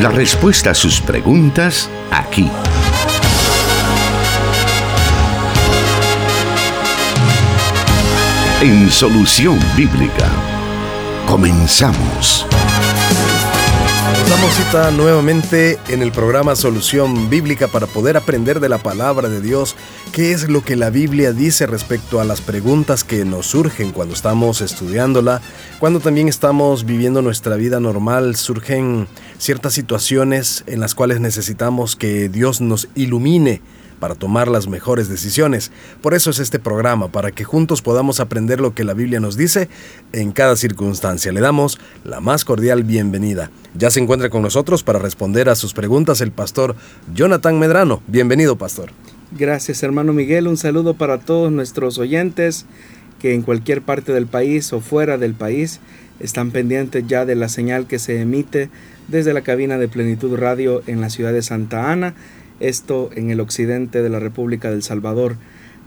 La respuesta a sus preguntas aquí. En Solución Bíblica. Comenzamos. Damos cita nuevamente en el programa Solución Bíblica para poder aprender de la palabra de Dios, qué es lo que la Biblia dice respecto a las preguntas que nos surgen cuando estamos estudiándola, cuando también estamos viviendo nuestra vida normal, surgen ciertas situaciones en las cuales necesitamos que Dios nos ilumine para tomar las mejores decisiones. Por eso es este programa, para que juntos podamos aprender lo que la Biblia nos dice en cada circunstancia. Le damos la más cordial bienvenida. Ya se encuentra con nosotros para responder a sus preguntas el pastor Jonathan Medrano. Bienvenido, pastor. Gracias, hermano Miguel. Un saludo para todos nuestros oyentes que en cualquier parte del país o fuera del país están pendientes ya de la señal que se emite desde la cabina de Plenitud Radio en la ciudad de Santa Ana esto en el occidente de la República del Salvador.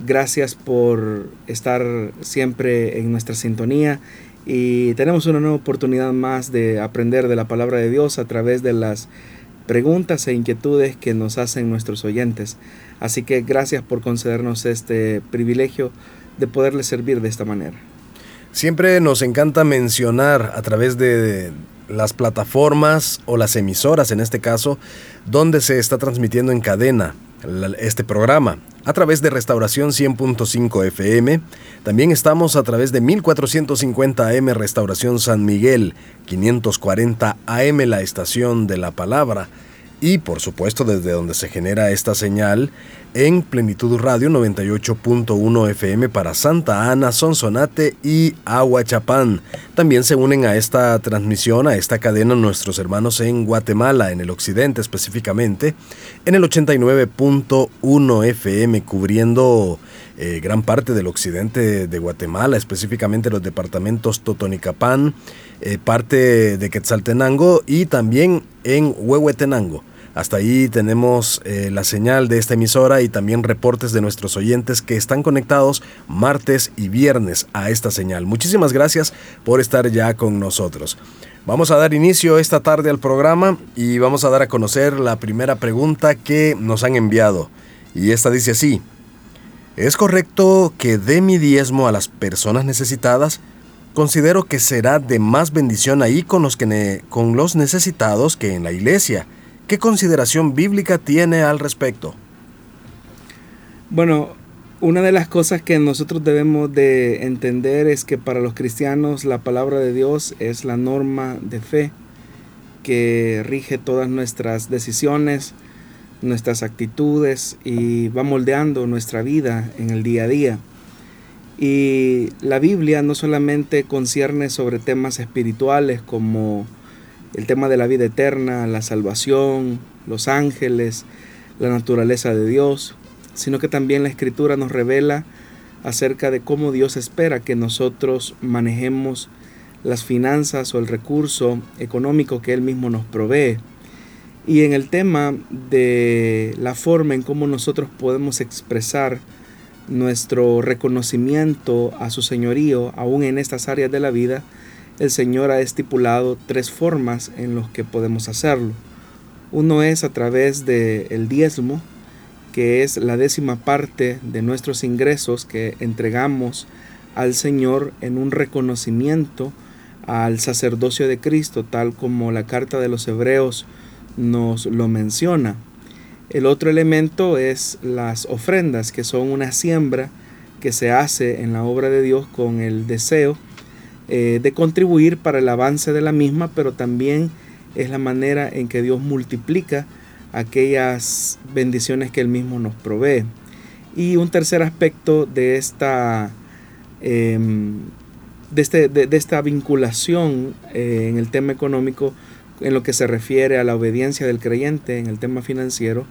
Gracias por estar siempre en nuestra sintonía y tenemos una nueva oportunidad más de aprender de la palabra de Dios a través de las preguntas e inquietudes que nos hacen nuestros oyentes. Así que gracias por concedernos este privilegio de poderles servir de esta manera. Siempre nos encanta mencionar a través de, las plataformas o las emisoras en este caso, donde se está transmitiendo en cadena este programa a través de Restauración 100.5 FM. También estamos a través de 1450 AM Restauración San Miguel, 540 AM la estación de la palabra y por supuesto desde donde se genera esta señal en Plenitud Radio 98.1 FM para Santa Ana, Sonsonate y Aguachapán. También se unen a esta transmisión, a esta cadena nuestros hermanos en Guatemala, en el occidente específicamente, en el 89.1 FM cubriendo eh, gran parte del occidente de Guatemala, específicamente los departamentos Totonicapán, eh, parte de Quetzaltenango y también en Huehuetenango. Hasta ahí tenemos eh, la señal de esta emisora y también reportes de nuestros oyentes que están conectados martes y viernes a esta señal. Muchísimas gracias por estar ya con nosotros. Vamos a dar inicio esta tarde al programa y vamos a dar a conocer la primera pregunta que nos han enviado. Y esta dice así, ¿es correcto que dé mi diezmo a las personas necesitadas? Considero que será de más bendición ahí con los, con los necesitados que en la iglesia ¿Qué consideración bíblica tiene al respecto? Bueno, una de las cosas que nosotros debemos de entender es que para los cristianos la palabra de Dios es la norma de fe que rige todas nuestras decisiones, nuestras actitudes y va moldeando nuestra vida en el día a día. Y la Biblia no solamente concierne sobre temas espirituales como el tema de la vida eterna, la salvación, los ángeles, la naturaleza de Dios, sino que también la escritura nos revela acerca de cómo Dios espera que nosotros manejemos las finanzas o el recurso económico que Él mismo nos provee. Y en el tema de la forma en cómo nosotros podemos expresar nuestro reconocimiento a su señorío, aún en estas áreas de la vida, el Señor ha estipulado tres formas en las que podemos hacerlo. Uno es a través del el diezmo, que es la décima parte de nuestros ingresos que entregamos al Señor en un reconocimiento al sacerdocio de Cristo, tal como la carta de los Hebreos nos lo menciona. El otro elemento es las ofrendas, que son una siembra que se hace en la obra de Dios con el deseo eh, de contribuir para el avance de la misma, pero también es la manera en que Dios multiplica aquellas bendiciones que Él mismo nos provee. Y un tercer aspecto de esta, em, de, este, de, esta vinculación eh, en el tema económico, en lo que se refiere a la obediencia del creyente en el tema financiero,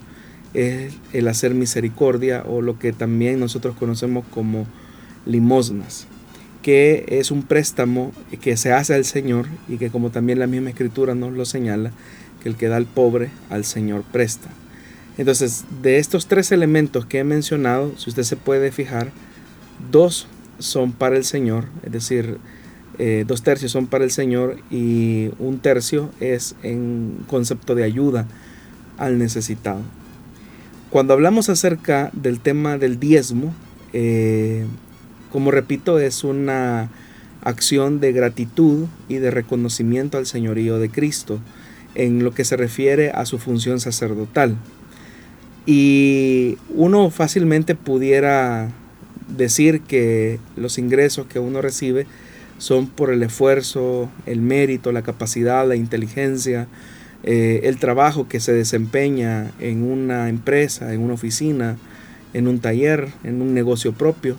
es el hacer misericordia o lo que también nosotros conocemos como limosnas que es un préstamo que se hace al Señor y que como también la misma escritura nos lo señala, que el que da al pobre al Señor presta. Entonces, de estos tres elementos que he mencionado, si usted se puede fijar, dos son para el Señor, es decir, eh, dos tercios son para el Señor y un tercio es en concepto de ayuda al necesitado. Cuando hablamos acerca del tema del diezmo, eh, como repito, es una acción de gratitud y de reconocimiento al señorío de Cristo en lo que se refiere a su función sacerdotal. Y uno fácilmente pudiera decir que los ingresos que uno recibe son por el esfuerzo, el mérito, la capacidad, la inteligencia, eh, el trabajo que se desempeña en una empresa, en una oficina, en un taller, en un negocio propio.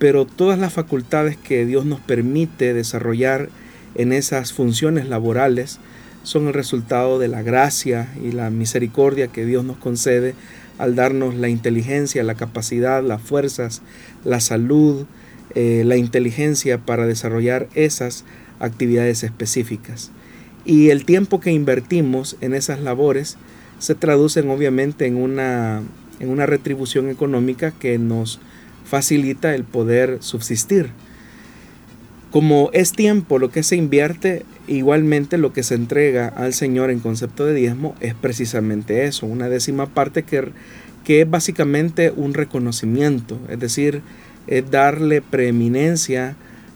Pero todas las facultades que Dios nos permite desarrollar en esas funciones laborales son el resultado de la gracia y la misericordia que Dios nos concede al darnos la inteligencia, la capacidad, las fuerzas, la salud, eh, la inteligencia para desarrollar esas actividades específicas. Y el tiempo que invertimos en esas labores se traducen obviamente en una, en una retribución económica que nos facilita el poder subsistir. Como es tiempo lo que se invierte, igualmente lo que se entrega al Señor en concepto de diezmo es precisamente eso, una décima parte que, que es básicamente un reconocimiento, es decir, es darle preeminencia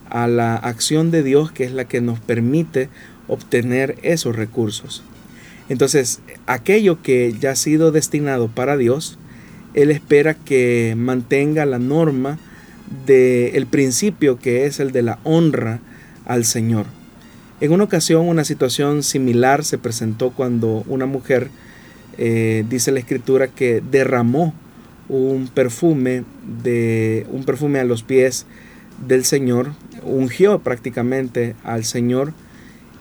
a la acción de Dios que es la que nos permite obtener esos recursos. Entonces, aquello que ya ha sido destinado para Dios, Él espera que mantenga la norma del principio que es el de la honra al Señor. En una ocasión una situación similar se presentó cuando una mujer, eh, dice la escritura, que derramó un perfume, de, un perfume a los pies del Señor, ungió prácticamente al Señor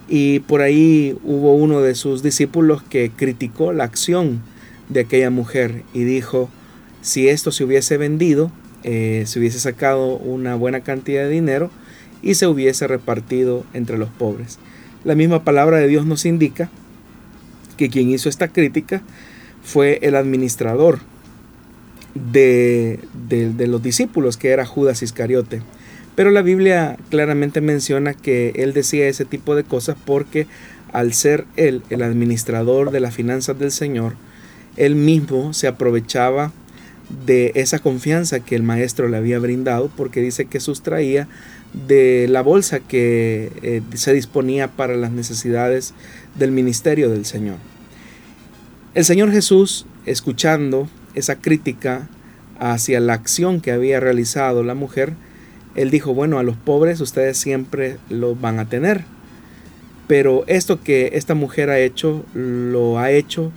y por ahí hubo uno de sus discípulos que criticó la acción de aquella mujer y dijo, si esto se hubiese vendido, eh, se hubiese sacado una buena cantidad de dinero y se hubiese repartido entre los pobres. La misma palabra de Dios nos indica que quien hizo esta crítica fue el administrador de, de, los discípulos, que era Judas Iscariote. Pero la Biblia claramente menciona que él decía ese tipo de cosas porque al ser él el administrador de las finanzas del Señor, él mismo se aprovechaba de esa confianza que el maestro le había brindado, porque dice que sustraía de la bolsa que eh, se disponía para las necesidades del ministerio del Señor. El Señor Jesús, escuchando esa crítica hacia la acción que había realizado la mujer, él dijo, bueno, a los pobres ustedes siempre lo van a tener, pero esto que esta mujer ha hecho, lo ha hecho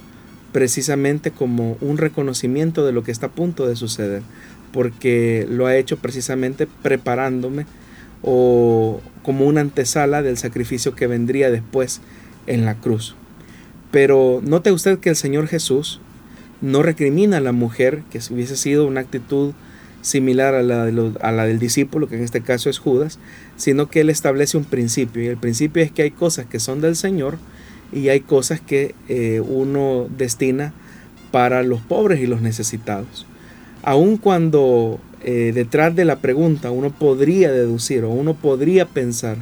precisamente como un reconocimiento de lo que está a punto de suceder, porque lo ha hecho precisamente preparándome o como una antesala del sacrificio que vendría después en la cruz. Pero note usted que el Señor Jesús no recrimina a la mujer, que hubiese sido una actitud similar a la, a la, del discípulo, que en este caso es Judas, sino que él establece un principio, y el principio es que hay cosas que son del Señor, y hay cosas que eh, uno destina para los pobres y los necesitados. Aun cuando eh, detrás de la pregunta uno podría deducir o uno podría pensar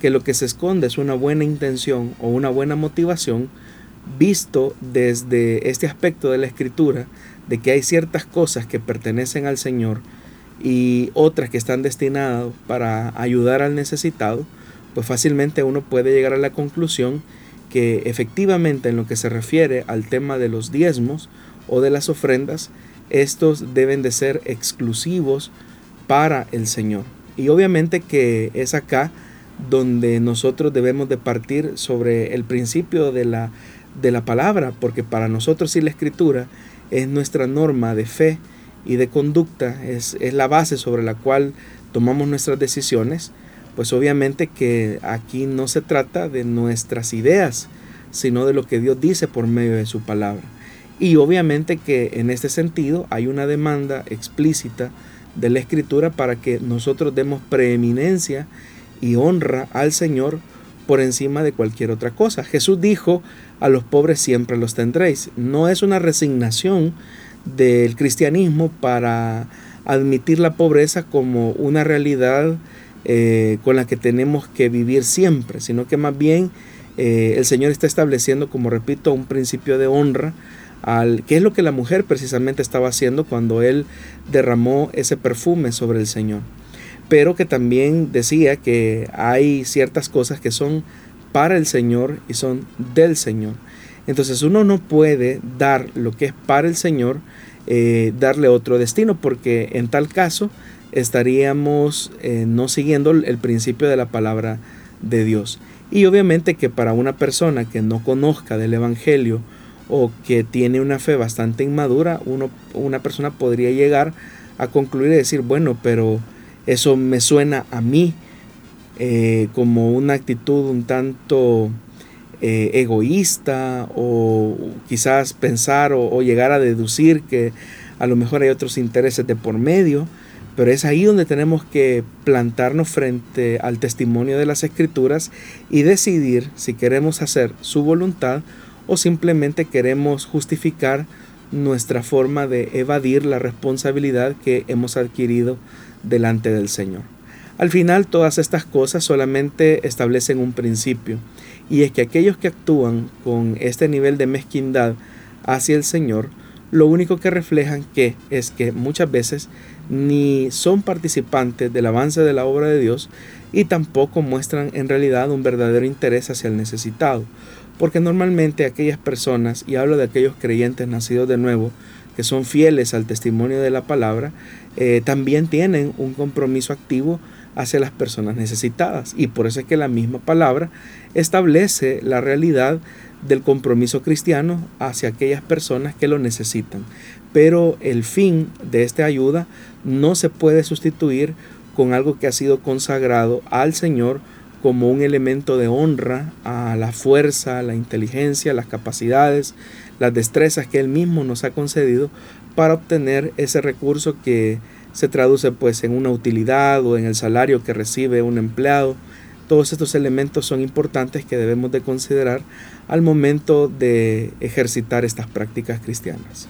que lo que se esconde es una buena intención o una buena motivación, visto desde este aspecto de la escritura, de que hay ciertas cosas que pertenecen al Señor y otras que están destinadas para ayudar al necesitado, pues fácilmente uno puede llegar a la conclusión que efectivamente en lo que se refiere al tema de los diezmos o de las ofrendas, estos deben de ser exclusivos para el Señor. Y obviamente que es acá donde nosotros debemos de partir sobre el principio de la, de la palabra, porque para nosotros si la escritura es nuestra norma de fe y de conducta, es, es la base sobre la cual tomamos nuestras decisiones, pues obviamente que aquí no se trata de nuestras ideas, sino de lo que Dios dice por medio de su palabra. Y obviamente que en este sentido hay una demanda explícita de la escritura para que nosotros demos preeminencia y honra al Señor por encima de cualquier otra cosa. Jesús dijo, a los pobres siempre los tendréis. No es una resignación del cristianismo para admitir la pobreza como una realidad eh, con la que tenemos que vivir siempre, sino que más bien eh, el Señor está estableciendo, como repito, un principio de honra, al, que es lo que la mujer precisamente estaba haciendo cuando Él derramó ese perfume sobre el Señor. Pero que también decía que hay ciertas cosas que son para el Señor y son del Señor. Entonces uno no puede dar lo que es para el Señor, eh, darle otro destino, porque en tal caso estaríamos eh, no siguiendo el principio de la palabra de Dios. Y obviamente que para una persona que no conozca del Evangelio o que tiene una fe bastante inmadura, uno, una persona podría llegar a concluir y decir, bueno, pero eso me suena a mí eh, como una actitud un tanto eh, egoísta o quizás pensar o, llegar a deducir que a lo mejor hay otros intereses de por medio, pero es ahí donde tenemos que plantarnos frente al testimonio de las escrituras y decidir si queremos hacer su voluntad o simplemente queremos justificar nuestra forma de evadir la responsabilidad que hemos adquirido delante del Señor. Al final todas estas cosas solamente establecen un principio y es que aquellos que actúan con este nivel de mezquindad hacia el Señor, lo único que reflejan que es que muchas veces ni son participantes del avance de la obra de Dios y tampoco muestran en realidad un verdadero interés hacia el necesitado. Porque normalmente aquellas personas, y hablo de aquellos creyentes nacidos de nuevo, que son fieles al testimonio de la palabra, eh, también tienen un compromiso activo hacia las personas necesitadas. Y por eso es que la misma palabra establece la realidad del compromiso cristiano hacia aquellas personas que lo necesitan. Pero el fin de esta ayuda no se puede sustituir con algo que ha sido consagrado al Señor como un elemento de honra a la fuerza, la inteligencia, las capacidades, las destrezas que Él mismo nos ha concedido para obtener ese recurso que se traduce pues en una utilidad o en el salario que recibe un empleado. Todos estos elementos son importantes que debemos de considerar al momento de ejercitar estas prácticas cristianas.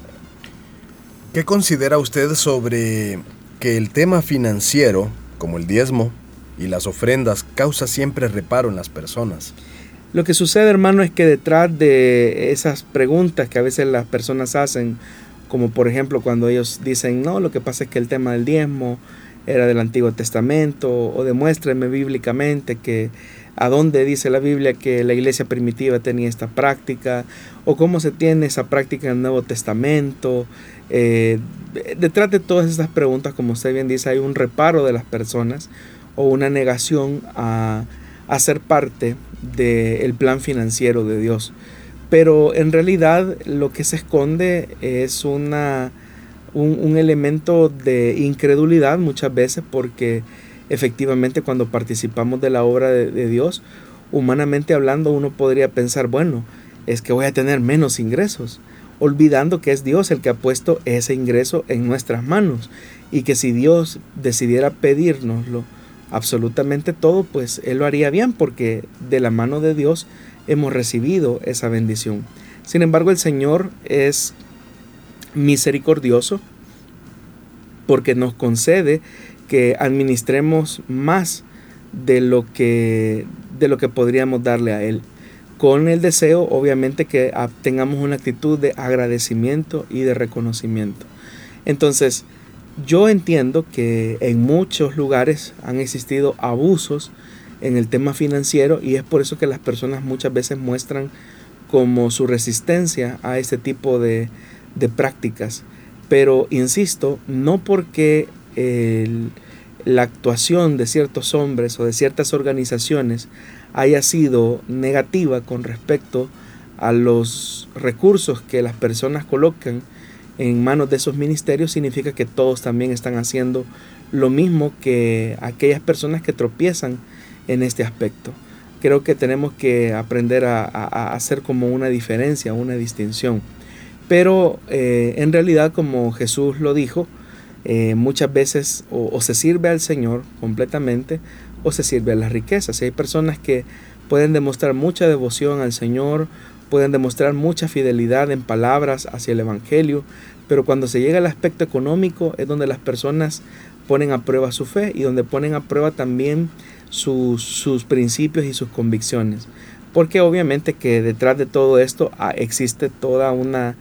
¿Qué considera usted sobre que el tema financiero, como el diezmo y las ofrendas, causa siempre reparo en las personas? Lo que sucede, hermano, es que detrás de esas preguntas que a veces las personas hacen como por ejemplo cuando ellos dicen, no, lo que pasa es que el tema del diezmo era del Antiguo Testamento, o demuéstrenme bíblicamente que a dónde dice la Biblia que la iglesia primitiva tenía esta práctica, o cómo se tiene esa práctica en el Nuevo Testamento. Eh, detrás de todas estas preguntas, como usted bien dice, hay un reparo de las personas o una negación a, a ser parte del plan financiero de Dios. Pero en realidad lo que se esconde es una, un, elemento de incredulidad muchas veces porque efectivamente cuando participamos de la obra de, de Dios, humanamente hablando uno podría pensar, bueno, es que voy a tener menos ingresos, olvidando que es Dios el que ha puesto ese ingreso en nuestras manos y que si Dios decidiera pedírnoslo absolutamente todo, pues Él lo haría bien porque de la mano de Dios hemos recibido esa bendición. Sin embargo, el Señor es misericordioso porque nos concede que administremos más de lo que de lo que podríamos darle a él con el deseo obviamente que tengamos una actitud de agradecimiento y de reconocimiento. Entonces, yo entiendo que en muchos lugares han existido abusos en el tema financiero y es por eso que las personas muchas veces muestran como su resistencia a este tipo de, prácticas. Pero insisto, no porque la actuación de ciertos hombres o de ciertas organizaciones haya sido negativa con respecto a los recursos que las personas colocan en manos de esos ministerios, significa que todos también están haciendo lo mismo que aquellas personas que tropiezan en este aspecto. Creo que tenemos que aprender a, hacer como una diferencia, una distinción. Pero eh, en realidad, como Jesús lo dijo, eh, muchas veces o, se sirve al Señor completamente o se sirve a las riquezas. hay personas que pueden demostrar mucha devoción al Señor, pueden demostrar mucha fidelidad en palabras hacia el Evangelio, pero cuando se llega al aspecto económico es donde las personas ponen a prueba su fe y donde ponen a prueba también sus, sus principios y sus convicciones. Porque obviamente que detrás de todo esto ah, existe toda una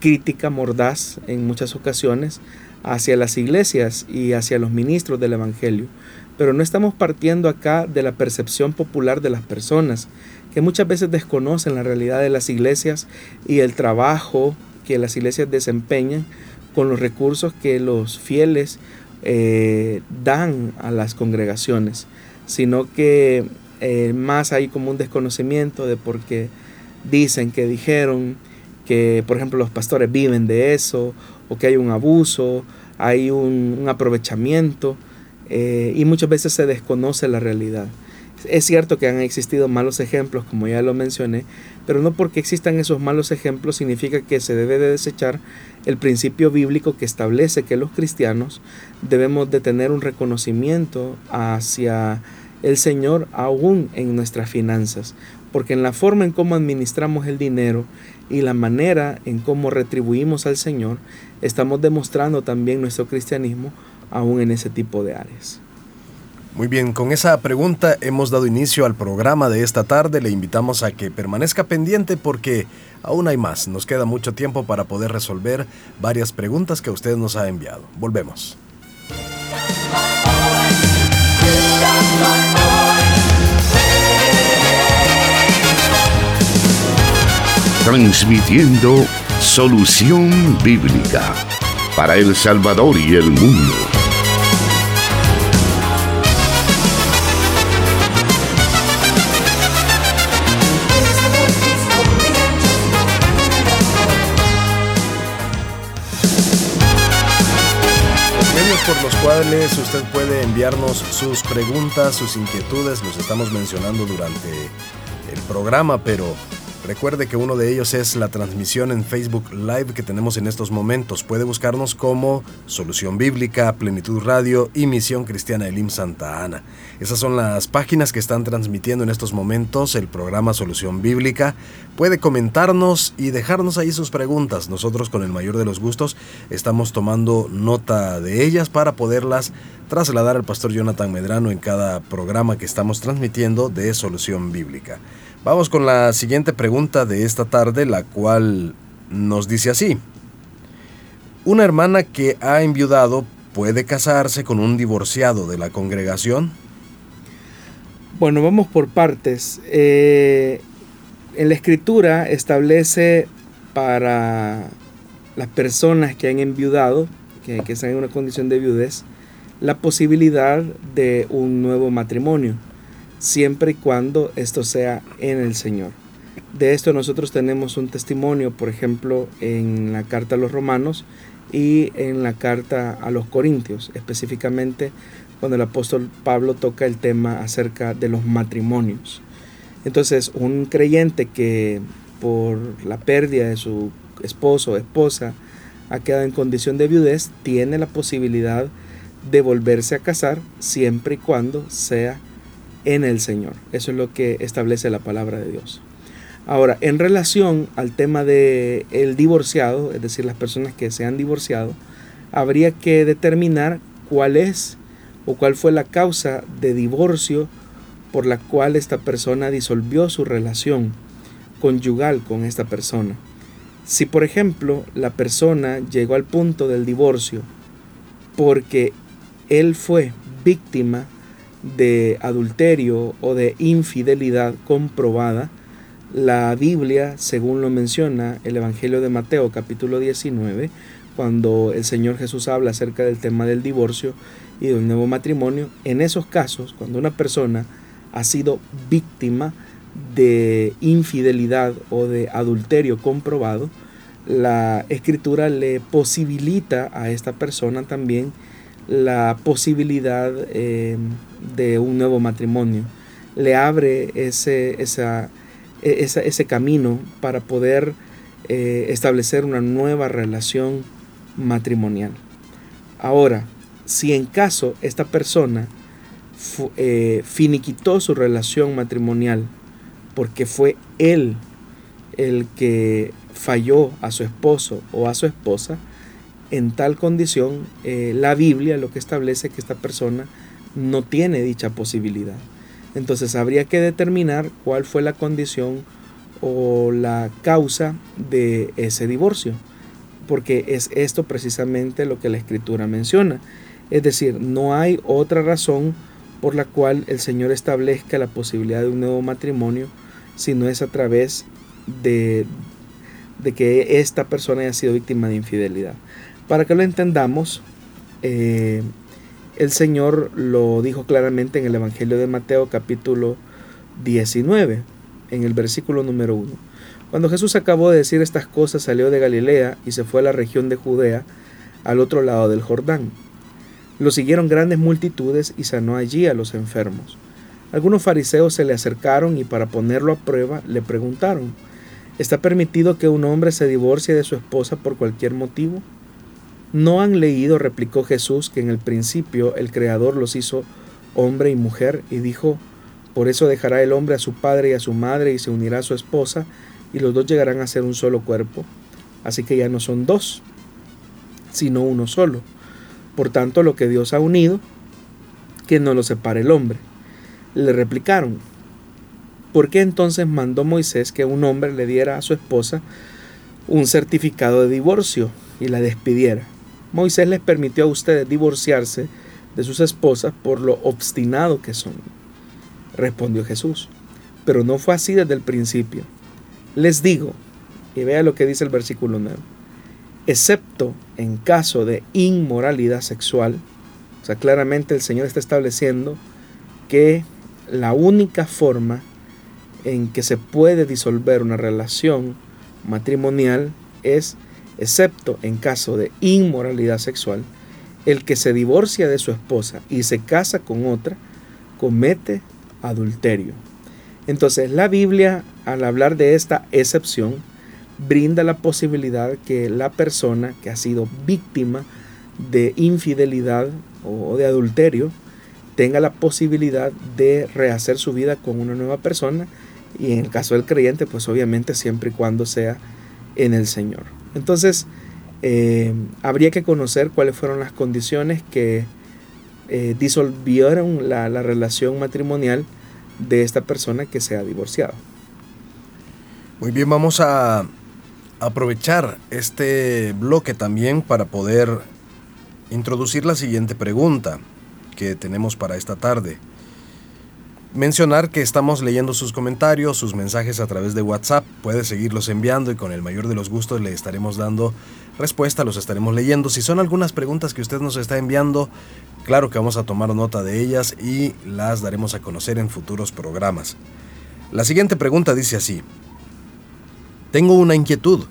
crítica mordaz en muchas ocasiones hacia las iglesias y hacia los ministros del Evangelio. Pero no estamos partiendo acá de la percepción popular de las personas, que muchas veces desconocen la realidad de las iglesias y el trabajo que las iglesias desempeñan con los recursos que los fieles eh, dan a las congregaciones, sino que eh, más hay como un desconocimiento de por qué dicen que dijeron que, por ejemplo, los pastores viven de eso, o que hay un abuso, hay un, aprovechamiento, eh, y muchas veces se desconoce la realidad. Es cierto que han existido malos ejemplos, como ya lo mencioné, pero no porque existan esos malos ejemplos significa que se debe de desechar el principio bíblico que establece que los cristianos debemos de tener un reconocimiento hacia el Señor aún en nuestras finanzas, porque en la forma en cómo administramos el dinero y la manera en cómo retribuimos al Señor, estamos demostrando también nuestro cristianismo aún en ese tipo de áreas. Muy bien, con esa pregunta hemos dado inicio al programa de esta tarde. Le invitamos a que permanezca pendiente porque aún hay más. Nos queda mucho tiempo para poder resolver varias preguntas que usted nos ha enviado. Volvemos. Transmitiendo solución bíblica para El Salvador y el mundo. Por los cuales usted puede enviarnos sus preguntas, sus inquietudes, los estamos mencionando durante el programa, pero Recuerde que uno de ellos es la transmisión en Facebook Live que tenemos en estos momentos. Puede buscarnos como Solución Bíblica, Plenitud Radio y Misión Cristiana Elim Santa Ana. Esas son las páginas que están transmitiendo en estos momentos el programa Solución Bíblica. Puede comentarnos y dejarnos ahí sus preguntas. Nosotros con el mayor de los gustos estamos tomando nota de ellas para poderlas trasladar al pastor Jonathan Medrano en cada programa que estamos transmitiendo de Solución Bíblica. Vamos con la siguiente pregunta de esta tarde, la cual nos dice así. ¿Una hermana que ha enviudado puede casarse con un divorciado de la congregación? Bueno, vamos por partes. Eh, en la escritura establece para las personas que han enviudado, que, que están en una condición de viudez, la posibilidad de un nuevo matrimonio siempre y cuando esto sea en el Señor. De esto nosotros tenemos un testimonio, por ejemplo, en la carta a los romanos y en la carta a los corintios, específicamente cuando el apóstol Pablo toca el tema acerca de los matrimonios. Entonces, un creyente que por la pérdida de su esposo o esposa ha quedado en condición de viudez, tiene la posibilidad de volverse a casar siempre y cuando sea en el Señor. Eso es lo que establece la palabra de Dios. Ahora, en relación al tema de el divorciado, es decir, las personas que se han divorciado, habría que determinar cuál es o cuál fue la causa de divorcio por la cual esta persona disolvió su relación conyugal con esta persona. Si por ejemplo la persona llegó al punto del divorcio porque él fue víctima de adulterio o de infidelidad comprobada, la Biblia, según lo menciona el Evangelio de Mateo capítulo 19, cuando el Señor Jesús habla acerca del tema del divorcio y de un nuevo matrimonio, en esos casos, cuando una persona ha sido víctima de infidelidad o de adulterio comprobado, la escritura le posibilita a esta persona también la posibilidad eh, de un nuevo matrimonio, le abre ese, e, ese camino para poder eh, establecer una nueva relación matrimonial. Ahora, si en caso esta persona eh, finiquitó su relación matrimonial porque fue él el que falló a su esposo o a su esposa, en tal condición, eh, la Biblia lo que establece que esta persona no tiene dicha posibilidad. Entonces habría que determinar cuál fue la condición o la causa de ese divorcio, porque es esto precisamente lo que la escritura menciona. Es decir, no hay otra razón por la cual el Señor establezca la posibilidad de un nuevo matrimonio, sino es a través de, de que esta persona haya sido víctima de infidelidad. Para que lo entendamos, eh, el Señor lo dijo claramente en el Evangelio de Mateo capítulo 19, en el versículo número 1. Cuando Jesús acabó de decir estas cosas, salió de Galilea y se fue a la región de Judea, al otro lado del Jordán. Lo siguieron grandes multitudes y sanó allí a los enfermos. Algunos fariseos se le acercaron y para ponerlo a prueba le preguntaron, ¿está permitido que un hombre se divorcie de su esposa por cualquier motivo? ¿No han leído, replicó Jesús, que en el principio el Creador los hizo hombre y mujer y dijo, por eso dejará el hombre a su padre y a su madre y se unirá a su esposa y los dos llegarán a ser un solo cuerpo? Así que ya no son dos, sino uno solo. Por tanto, lo que Dios ha unido, que no lo separe el hombre. Le replicaron, ¿por qué entonces mandó Moisés que un hombre le diera a su esposa un certificado de divorcio y la despidiera? Moisés les permitió a ustedes divorciarse de sus esposas por lo obstinado que son. Respondió Jesús. Pero no fue así desde el principio. Les digo, y vea lo que dice el versículo 9, excepto en caso de inmoralidad sexual, o sea, claramente el Señor está estableciendo que la única forma en que se puede disolver una relación matrimonial es excepto en caso de inmoralidad sexual, el que se divorcia de su esposa y se casa con otra, comete adulterio. Entonces la Biblia, al hablar de esta excepción, brinda la posibilidad que la persona que ha sido víctima de infidelidad o de adulterio tenga la posibilidad de rehacer su vida con una nueva persona y en el caso del creyente pues obviamente siempre y cuando sea en el Señor. Entonces, eh, habría que conocer cuáles fueron las condiciones que eh, disolvieron la, la relación matrimonial de esta persona que se ha divorciado. Muy bien, vamos a aprovechar este bloque también para poder introducir la siguiente pregunta que tenemos para esta tarde mencionar que estamos leyendo sus comentarios, sus mensajes a través de WhatsApp. Puede seguirlos enviando y con el mayor de los gustos le estaremos dando respuesta, los estaremos leyendo. Si son algunas preguntas que usted nos está enviando, claro que vamos a tomar nota de ellas y las daremos a conocer en futuros programas. La siguiente pregunta dice así. Tengo una inquietud.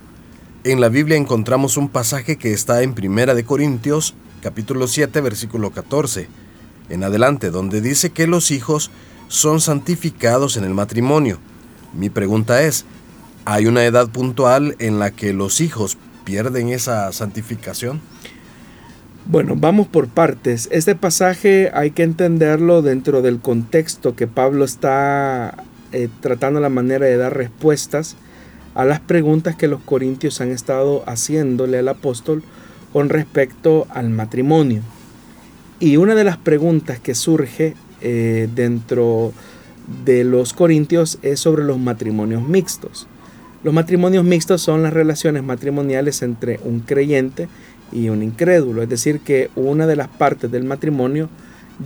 En la Biblia encontramos un pasaje que está en Primera de Corintios, capítulo 7, versículo 14, en adelante, donde dice que los hijos son santificados en el matrimonio. Mi pregunta es, ¿hay una edad puntual en la que los hijos pierden esa santificación? Bueno, vamos por partes. Este pasaje hay que entenderlo dentro del contexto que Pablo está eh, tratando la manera de dar respuestas a las preguntas que los corintios han estado haciéndole al apóstol con respecto al matrimonio. Y una de las preguntas que surge eh, dentro de los corintios es sobre los matrimonios mixtos. Los matrimonios mixtos son las relaciones matrimoniales entre un creyente y un incrédulo, es decir, que una de las partes del matrimonio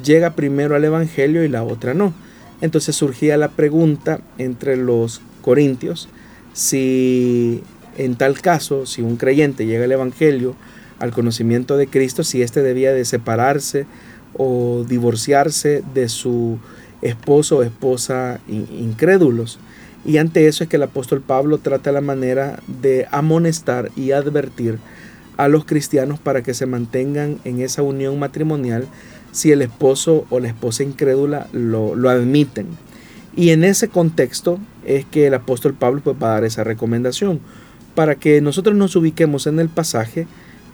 llega primero al Evangelio y la otra no. Entonces surgía la pregunta entre los corintios si en tal caso, si un creyente llega al Evangelio, al conocimiento de Cristo, si éste debía de separarse o divorciarse de su esposo o esposa incrédulos. Y ante eso es que el apóstol Pablo trata la manera de amonestar y advertir a los cristianos para que se mantengan en esa unión matrimonial si el esposo o la esposa incrédula lo, admiten. Y en ese contexto es que el apóstol Pablo pues, va a dar esa recomendación. Para que nosotros nos ubiquemos en el pasaje,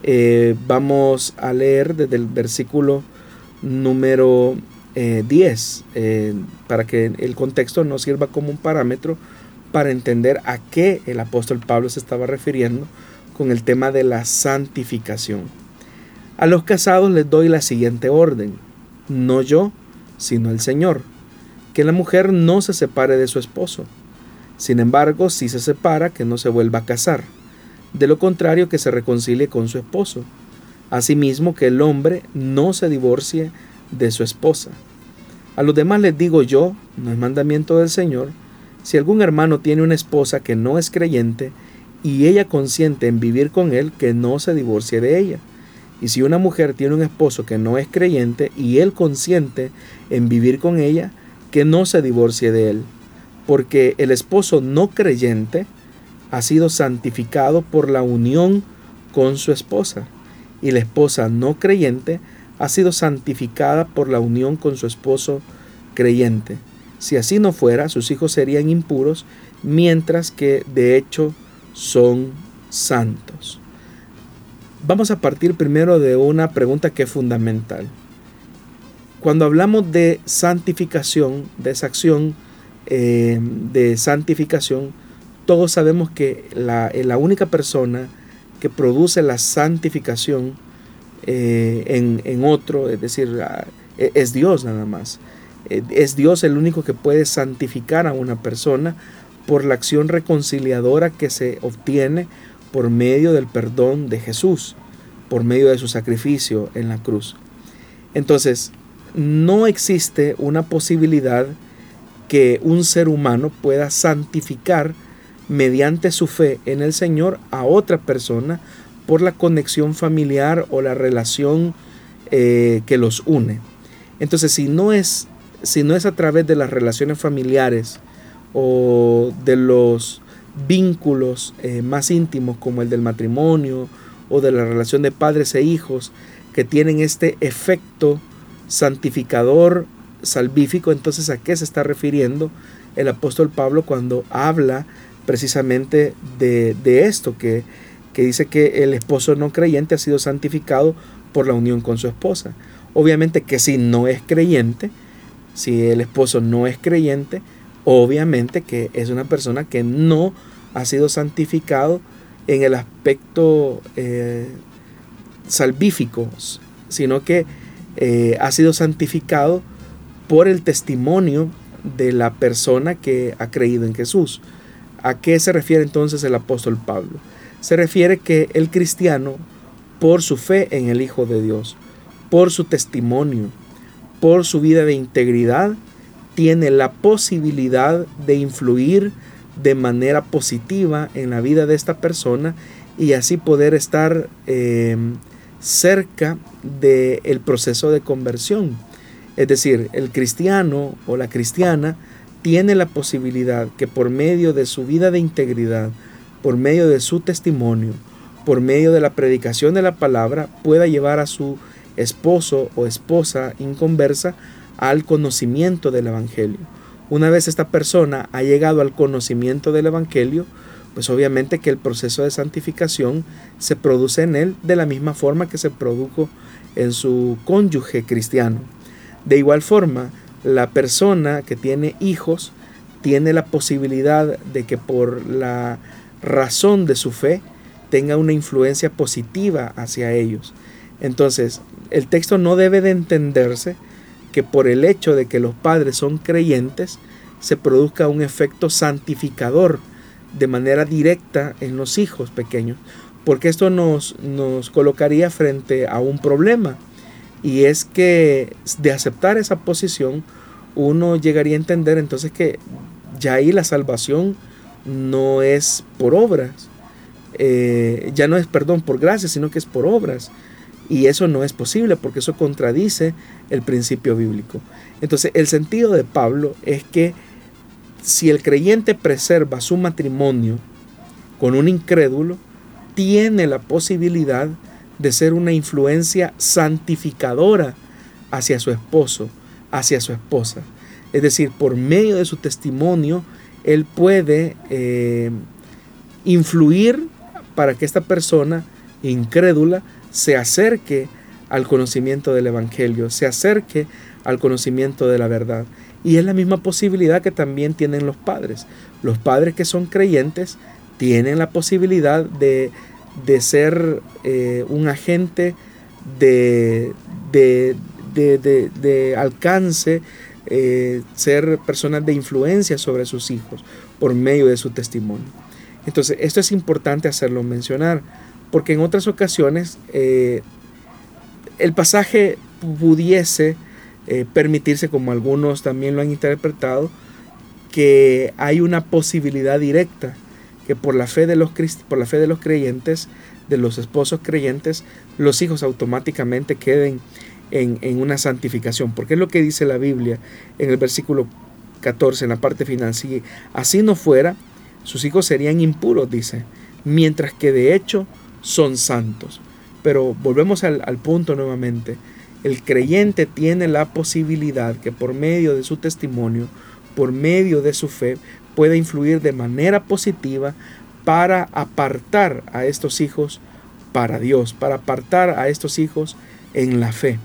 eh, vamos a leer desde el versículo número 10, eh, eh, para que el contexto nos sirva como un parámetro para entender a qué el apóstol Pablo se estaba refiriendo con el tema de la santificación. A los casados les doy la siguiente orden, no yo, sino el Señor, que la mujer no se separe de su esposo. Sin embargo, si se separa, que no se vuelva a casar. De lo contrario, que se reconcilie con su esposo. Asimismo, que el hombre no se divorcie de su esposa. A los demás les digo yo, no es mandamiento del Señor, si algún hermano tiene una esposa que no es creyente y ella consiente en vivir con él, que no se divorcie de ella. Y si una mujer tiene un esposo que no es creyente y él consiente en vivir con ella, que no se divorcie de él. Porque el esposo no creyente ha sido santificado por la unión con su esposa. Y la esposa no creyente ha sido santificada por la unión con su esposo creyente. Si así no fuera, sus hijos serían impuros, mientras que de hecho son santos. Vamos a partir primero de una pregunta que es fundamental. Cuando hablamos de santificación, de esa acción eh, de santificación, todos sabemos que la, la, única persona que produce la santificación eh, en, en, otro, es decir, e, es Dios nada más. Eh, es Dios el único que puede santificar a una persona por la acción reconciliadora que se obtiene por medio del perdón de Jesús, por medio de su sacrificio en la cruz. Entonces, no existe una posibilidad que un ser humano pueda santificar mediante su fe en el Señor a otra persona por la conexión familiar o la relación eh, que los une. Entonces, si no es si no es a través de las relaciones familiares o de los vínculos eh, más íntimos como el del matrimonio o de la relación de padres e hijos que tienen este efecto santificador salvífico, entonces a qué se está refiriendo el apóstol Pablo cuando habla precisamente de, esto, que, que dice que el esposo no creyente ha sido santificado por la unión con su esposa. Obviamente que si no es creyente, si el esposo no es creyente, obviamente que es una persona que no ha sido santificado en el aspecto eh, salvífico, sino que eh, ha sido santificado por el testimonio de la persona que ha creído en Jesús. ¿A qué se refiere entonces el apóstol Pablo? Se refiere que el cristiano, por su fe en el Hijo de Dios, por su testimonio, por su vida de integridad, tiene la posibilidad de influir de manera positiva en la vida de esta persona y así poder estar eh, cerca del proceso de conversión. Es decir, el cristiano o la cristiana tiene la posibilidad que por medio de su vida de integridad, por medio de su testimonio, por medio de la predicación de la palabra, pueda llevar a su esposo o esposa inconversa al conocimiento del Evangelio. Una vez esta persona ha llegado al conocimiento del Evangelio, pues obviamente que el proceso de santificación se produce en él de la misma forma que se produjo en su cónyuge cristiano. De igual forma, la persona que tiene hijos tiene la posibilidad de que por la razón de su fe tenga una influencia positiva hacia ellos. Entonces, el texto no debe de entenderse que por el hecho de que los padres son creyentes, se produzca un efecto santificador de manera directa en los hijos pequeños, porque esto nos, nos colocaría frente a un problema, y es que de aceptar esa posición, uno llegaría a entender entonces que ya ahí la salvación no es por obras, eh, ya no es perdón por gracia, sino que es por obras. Y eso no es posible porque eso contradice el principio bíblico. Entonces el sentido de Pablo es que si el creyente preserva su matrimonio con un incrédulo, tiene la posibilidad de ser una influencia santificadora hacia su esposo, hacia su esposa. Es decir, por medio de su testimonio, él puede eh, influir para que esta persona incrédula se acerque al conocimiento del Evangelio, se acerque al conocimiento de la verdad. Y es la misma posibilidad que también tienen los padres. Los padres que son creyentes tienen la posibilidad de de ser eh, un agente de, de, de, alcance, eh, ser personas de influencia sobre sus hijos por medio de su testimonio. Entonces, esto es importante hacerlo mencionar, porque en otras ocasiones eh, el pasaje pudiese permitirse, como algunos también lo han interpretado, que hay una posibilidad directa que por la fe de los, por la fe de los creyentes, de los esposos creyentes, los hijos automáticamente queden en, en, una santificación. Porque es lo que dice la Biblia en el versículo 14, en la parte final. Si así no fuera, sus hijos serían impuros, dice, mientras que de hecho son santos. Pero volvemos al, al punto nuevamente. El creyente tiene la posibilidad que por medio de su testimonio, por medio de su fe, puede influir de manera positiva para apartar a estos hijos para Dios, para apartar a estos hijos en la fe,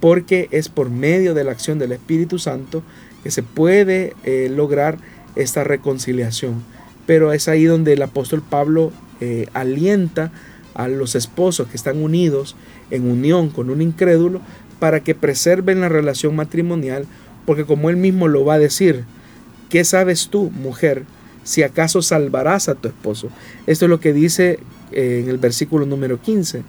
porque es por medio de la acción del Espíritu Santo que se puede eh, lograr esta reconciliación. Pero es ahí donde el apóstol Pablo eh, alienta a los esposos que están unidos en unión con un incrédulo para que preserven la relación matrimonial, porque como él mismo lo va a decir, ¿Qué sabes tú, mujer, si acaso salvarás a tu esposo? Esto es lo que dice eh, en el versículo número 15.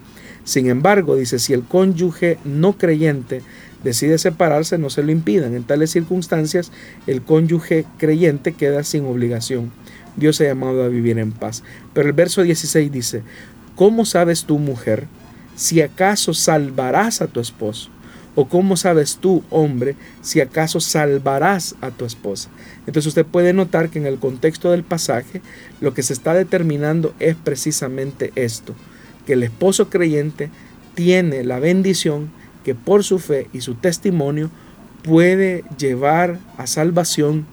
Sin embargo, dice, si el cónyuge no creyente decide separarse, no se lo impidan. En tales circunstancias, el cónyuge creyente queda sin obligación. Dios ha llamado a vivir en paz. Pero el verso 16 dice, ¿cómo sabes tú, mujer, si acaso salvarás a tu esposo? ¿O cómo sabes tú, hombre, si acaso salvarás a tu esposa? Entonces usted puede notar que en el contexto del pasaje lo que se está determinando es precisamente esto, que el esposo creyente tiene la bendición que por su fe y su testimonio puede llevar a salvación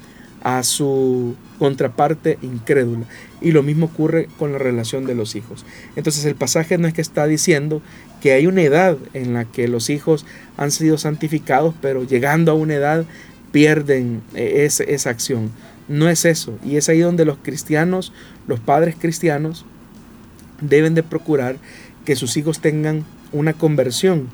a su contraparte incrédula. Y lo mismo ocurre con la relación de los hijos. Entonces el pasaje no es que está diciendo que hay una edad en la que los hijos han sido santificados, pero llegando a una edad pierden eh, esa acción. No es eso. Y es ahí donde los cristianos, los padres cristianos, deben de procurar que sus hijos tengan una conversión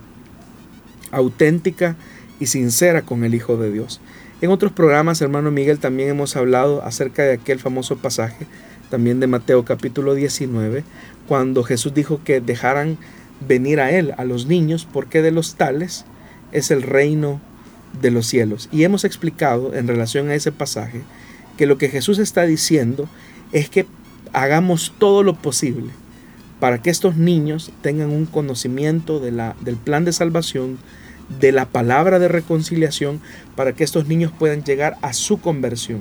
auténtica y sincera con el Hijo de Dios. En otros programas, hermano Miguel, también hemos hablado acerca de aquel famoso pasaje, también de Mateo capítulo 19, cuando Jesús dijo que dejaran venir a Él a los niños, porque de los tales es el reino de los cielos. Y hemos explicado en relación a ese pasaje que lo que Jesús está diciendo es que hagamos todo lo posible para que estos niños tengan un conocimiento de la, del plan de salvación, de la palabra de reconciliación, para que estos niños puedan llegar a su conversión.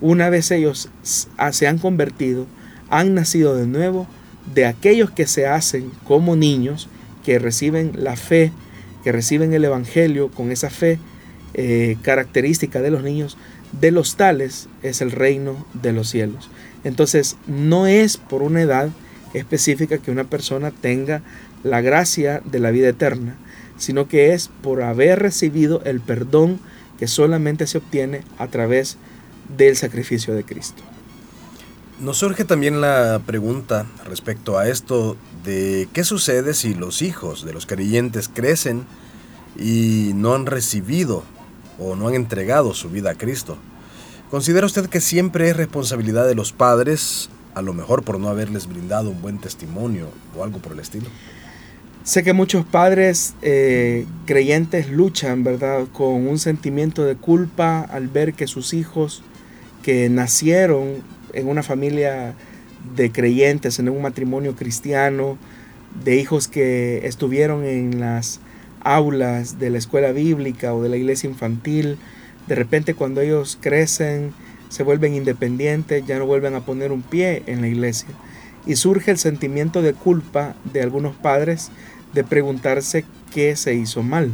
Una vez ellos se han convertido, han nacido de nuevo, de aquellos que se hacen como niños, que reciben la fe, que reciben el Evangelio con esa fe eh, característica de los niños, de los tales es el reino de los cielos. Entonces, no es por una edad específica que una persona tenga la gracia de la vida eterna, sino que es por haber recibido el perdón que solamente se obtiene a través del sacrificio de Cristo. Nos surge también la pregunta respecto a esto de qué sucede si los hijos de los creyentes crecen y no han recibido o no han entregado su vida a Cristo. ¿Considera usted que siempre es responsabilidad de los padres, a lo mejor por no haberles brindado un buen testimonio o algo por el estilo? Sé que muchos padres eh, creyentes luchan, ¿verdad?, con un sentimiento de culpa al ver que sus hijos que nacieron en una familia de creyentes, en un matrimonio cristiano, de hijos que estuvieron en las aulas de la escuela bíblica o de la iglesia infantil, de repente cuando ellos crecen, se vuelven independientes, ya no vuelven a poner un pie en la iglesia. Y surge el sentimiento de culpa de algunos padres de preguntarse qué se hizo mal.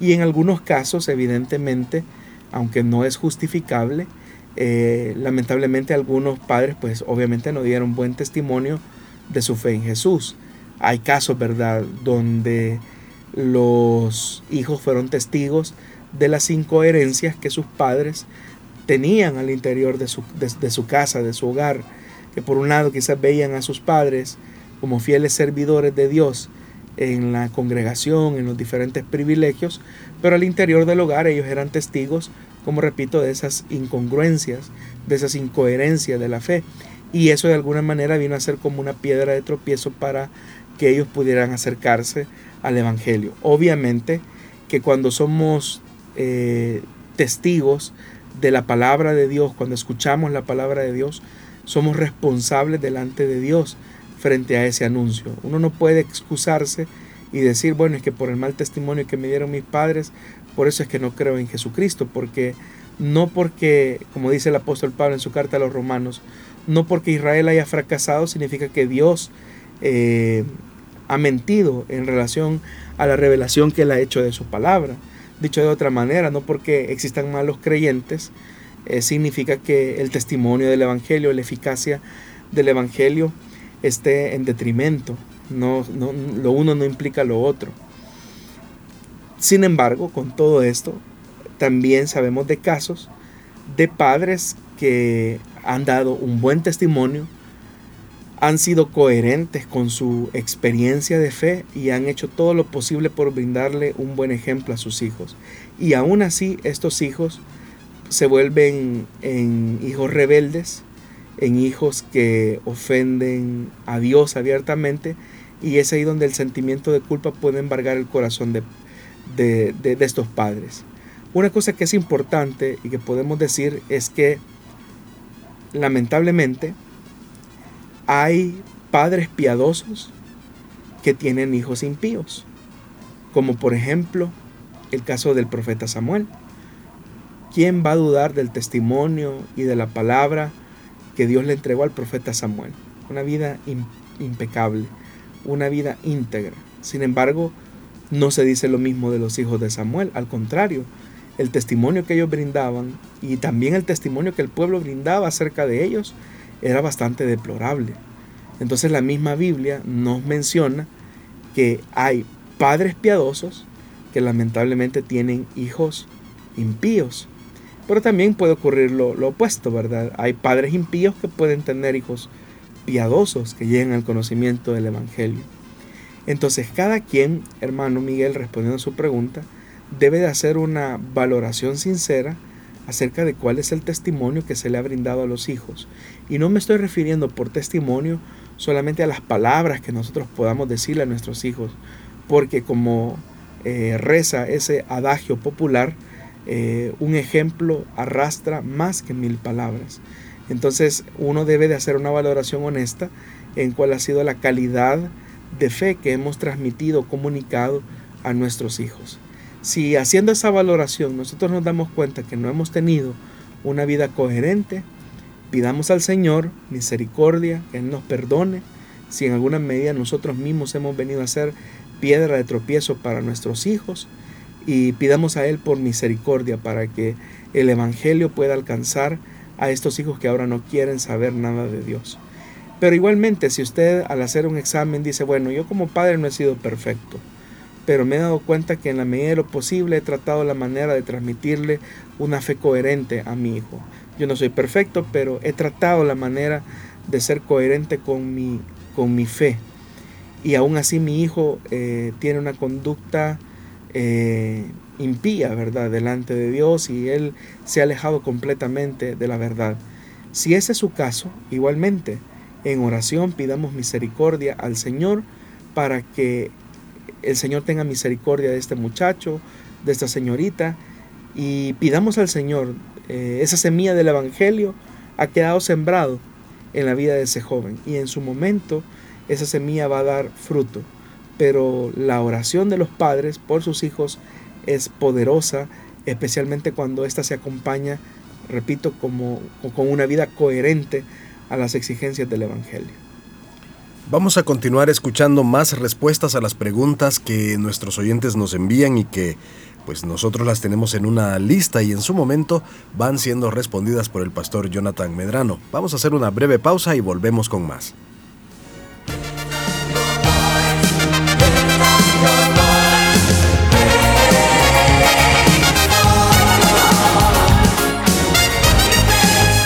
Y en algunos casos, evidentemente, aunque no es justificable, eh, lamentablemente algunos padres pues obviamente no dieron buen testimonio de su fe en Jesús. Hay casos, ¿verdad?, donde los hijos fueron testigos de las incoherencias que sus padres tenían al interior de su, de su casa, de su hogar, que por un lado quizás veían a sus padres como fieles servidores de Dios en la congregación, en los diferentes privilegios, pero al interior del hogar ellos eran testigos, como repito, de esas incongruencias, de esas incoherencias de la fe. Y eso de alguna manera vino a ser como una piedra de tropiezo para que ellos pudieran acercarse al Evangelio. Obviamente que cuando somos eh, testigos de la palabra de Dios, cuando escuchamos la palabra de Dios, somos responsables delante de Dios frente a ese anuncio. Uno no puede excusarse y decir, bueno, es que por el mal testimonio que me dieron mis padres, por eso es que no creo en Jesucristo, porque no porque, como dice el apóstol Pablo en su carta a los romanos, no porque Israel haya fracasado significa que Dios eh, ha mentido en relación a la revelación que él ha hecho de su palabra. Dicho de otra manera, no porque existan malos creyentes, eh, significa que el testimonio del Evangelio, la eficacia del Evangelio esté en detrimento. No, no, lo uno no implica lo otro. Sin embargo, con todo esto, también sabemos de casos de padres que han dado un buen testimonio, han sido coherentes con su experiencia de fe y han hecho todo lo posible por brindarle un buen ejemplo a sus hijos. Y aún así estos hijos se vuelven en hijos rebeldes, en hijos que ofenden a Dios abiertamente y es ahí donde el sentimiento de culpa puede embargar el corazón de, de, estos padres. Una cosa que es importante y que podemos decir es que lamentablemente hay padres piadosos que tienen hijos impíos, como por ejemplo el caso del profeta Samuel. ¿Quién va a dudar del testimonio y de la palabra que Dios le entregó al profeta Samuel? Una vida impecable, una vida íntegra. Sin embargo, no se dice lo mismo de los hijos de Samuel, al contrario, el testimonio que ellos brindaban y también el testimonio que el pueblo brindaba acerca de ellos era bastante deplorable. Entonces la misma Biblia nos menciona que hay padres piadosos que lamentablemente tienen hijos impíos. Pero también puede ocurrir lo, opuesto, ¿verdad? Hay padres impíos que pueden tener hijos piadosos que lleguen al conocimiento del Evangelio. Entonces cada quien, hermano Miguel, respondiendo a su pregunta, debe de hacer una valoración sincera acerca de cuál es el testimonio que se le ha brindado a los hijos. Y no me estoy refiriendo por testimonio solamente a las palabras que nosotros podamos decirle a nuestros hijos, porque como eh, reza ese adagio popular, eh, un ejemplo arrastra más que mil palabras. Entonces uno debe de hacer una valoración honesta en cuál ha sido la calidad de fe que hemos transmitido, comunicado a nuestros hijos. Si haciendo esa valoración nosotros nos damos cuenta que no hemos tenido una vida coherente, pidamos al Señor misericordia, que Él nos perdone, si en alguna medida nosotros mismos hemos venido a ser piedra de tropiezo para nuestros hijos, y pidamos a Él por misericordia para que el Evangelio pueda alcanzar a estos hijos que ahora no quieren saber nada de Dios. Pero igualmente, si usted al hacer un examen dice, bueno, yo como padre no he sido perfecto, pero me he dado cuenta que en la medida de lo posible he tratado la manera de transmitirle una fe coherente a mi hijo. Yo no soy perfecto, pero he tratado la manera de ser coherente con mi, con mi fe. Y aún así mi hijo eh, tiene una conducta eh, impía, ¿verdad?, delante de Dios y él se ha alejado completamente de la verdad. Si ese es su caso, igualmente, en oración pidamos misericordia al Señor para que el Señor tenga misericordia de este muchacho, de esta señorita, y pidamos al Señor, eh, esa semilla del Evangelio ha quedado sembrado en la vida de ese joven, y en su momento esa semilla va a dar fruto. Pero la oración de los padres por sus hijos es poderosa, especialmente cuando ésta se acompaña, repito, como, con una vida coherente a las exigencias del Evangelio. Vamos a continuar escuchando más respuestas a las preguntas que nuestros oyentes nos envían y que pues nosotros las tenemos en una lista y en su momento van siendo respondidas por el pastor Jonathan Medrano. Vamos a hacer una breve pausa y volvemos con más.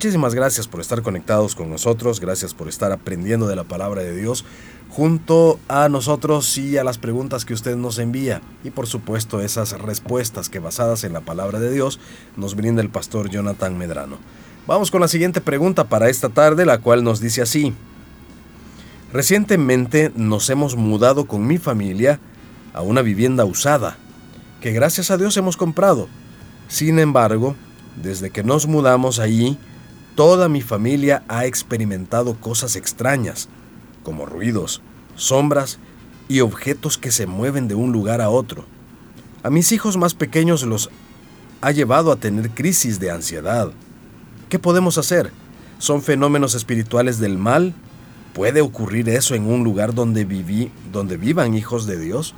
Muchísimas gracias por estar conectados con nosotros, gracias por estar aprendiendo de la palabra de Dios junto a nosotros y a las preguntas que usted nos envía y por supuesto esas respuestas que basadas en la palabra de Dios nos brinda el pastor Jonathan Medrano. Vamos con la siguiente pregunta para esta tarde, la cual nos dice así. Recientemente nos hemos mudado con mi familia a una vivienda usada, que gracias a Dios hemos comprado. Sin embargo, desde que nos mudamos allí, Toda mi familia ha experimentado cosas extrañas, como ruidos, sombras y objetos que se mueven de un lugar a otro. A mis hijos más pequeños los ha llevado a tener crisis de ansiedad. ¿Qué podemos hacer? ¿Son fenómenos espirituales del mal? ¿Puede ocurrir eso en un lugar donde viví, donde vivan hijos de Dios?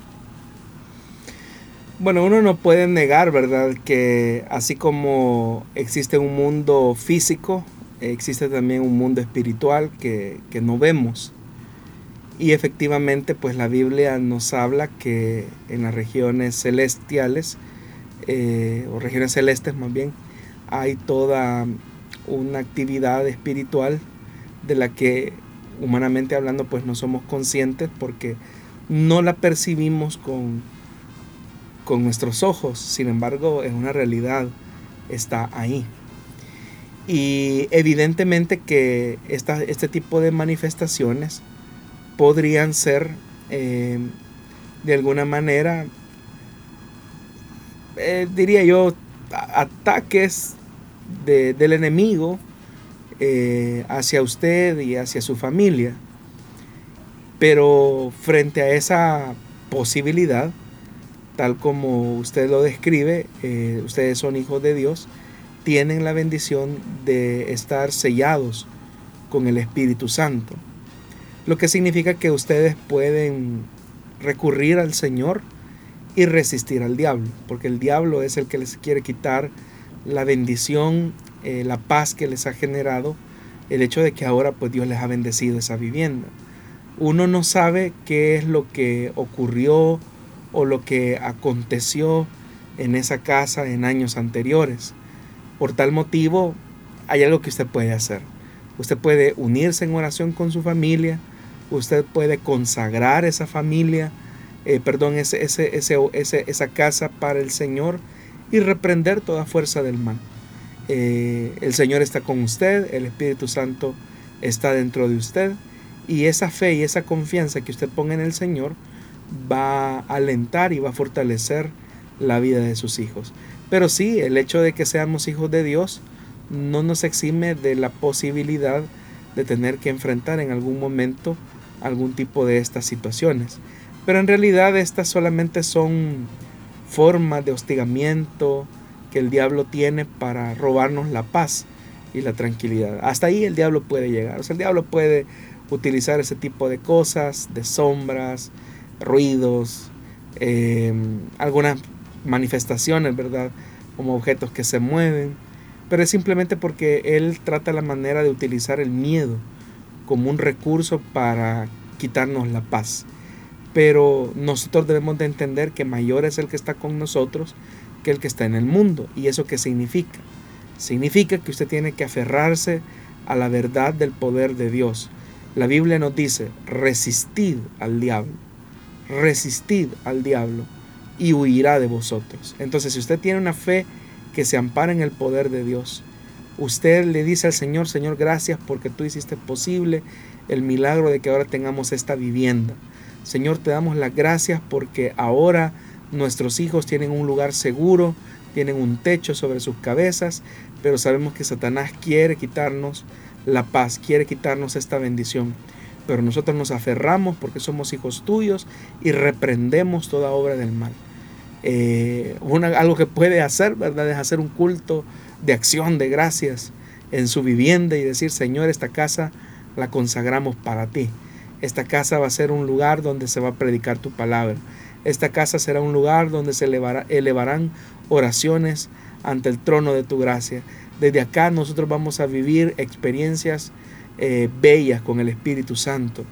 Bueno, uno no puede negar, ¿verdad?, que así como existe un mundo físico, existe también un mundo espiritual que, no vemos. Y efectivamente, pues la Biblia nos habla que en las regiones celestiales, eh, o regiones celestes más bien, hay toda una actividad espiritual de la que humanamente hablando pues no somos conscientes porque no la percibimos con, con nuestros ojos, sin embargo es una realidad, está ahí. Y evidentemente que este tipo de manifestaciones podrían ser eh, de alguna manera, eh, diría yo, ataques del enemigo eh, hacia usted y hacia su familia. Pero frente a esa posibilidad, tal como usted lo describe, eh, ustedes son hijos de Dios, tienen la bendición de estar sellados con el Espíritu Santo. Lo que significa que ustedes pueden recurrir al Señor y resistir al diablo, porque el diablo es el que les quiere quitar la bendición, eh, la paz que les ha generado el hecho de que ahora pues Dios les ha bendecido esa vivienda. Uno no sabe qué es lo que ocurrió o lo que aconteció en esa casa en años anteriores. Por tal motivo, hay algo que usted puede hacer. Usted puede unirse en oración con su familia, usted puede consagrar esa familia, eh, perdón, ese, ese, ese, esa casa para el Señor y reprender toda fuerza del mal. Eh, el Señor está con usted, el Espíritu Santo está dentro de usted y esa fe y esa confianza que usted ponga en el Señor va a alentar y va a fortalecer la vida de sus hijos. Pero sí, el hecho de que seamos hijos de Dios no nos exime de la posibilidad de tener que enfrentar en algún momento algún tipo de estas situaciones. Pero en realidad estas solamente son formas de hostigamiento que el diablo tiene para robarnos la paz y la tranquilidad. Hasta ahí el diablo puede llegar. O sea, el diablo puede utilizar ese tipo de cosas, de sombras, ruidos, em, algunas manifestaciones, ¿verdad? Como objetos que se mueven, pero es simplemente porque él trata la manera de utilizar el miedo como un recurso para quitarnos la paz. Pero nosotros debemos de entender que mayor es el que está con nosotros que el que está en el mundo. ¿Y eso qué significa? Significa que usted tiene que aferrarse a la verdad del poder de Dios. La Biblia nos dice, resistid al diablo resistid al diablo y huirá de vosotros. Entonces, si usted tiene una fe que se ampara en el poder de Dios, usted le dice al Señor, Señor, gracias porque tú hiciste posible el milagro de que ahora tengamos esta vivienda. Señor, te damos las gracias porque ahora nuestros hijos tienen un lugar seguro, tienen un techo sobre sus cabezas, pero sabemos que Satanás quiere quitarnos la paz, quiere quitarnos esta bendición pero nosotros nos aferramos porque somos hijos tuyos y reprendemos toda obra del mal. Eh, algo que puede hacer, ¿verdad? Es hacer un culto de acción, de gracias en su vivienda y decir, Señor, esta casa la consagramos para ti. Esta casa va a ser un lugar donde se va a predicar tu palabra. Esta casa será un lugar donde se elevarán oraciones ante el trono de tu gracia. Desde acá nosotros vamos a vivir experiencias eh, bellas con el Espíritu Santo.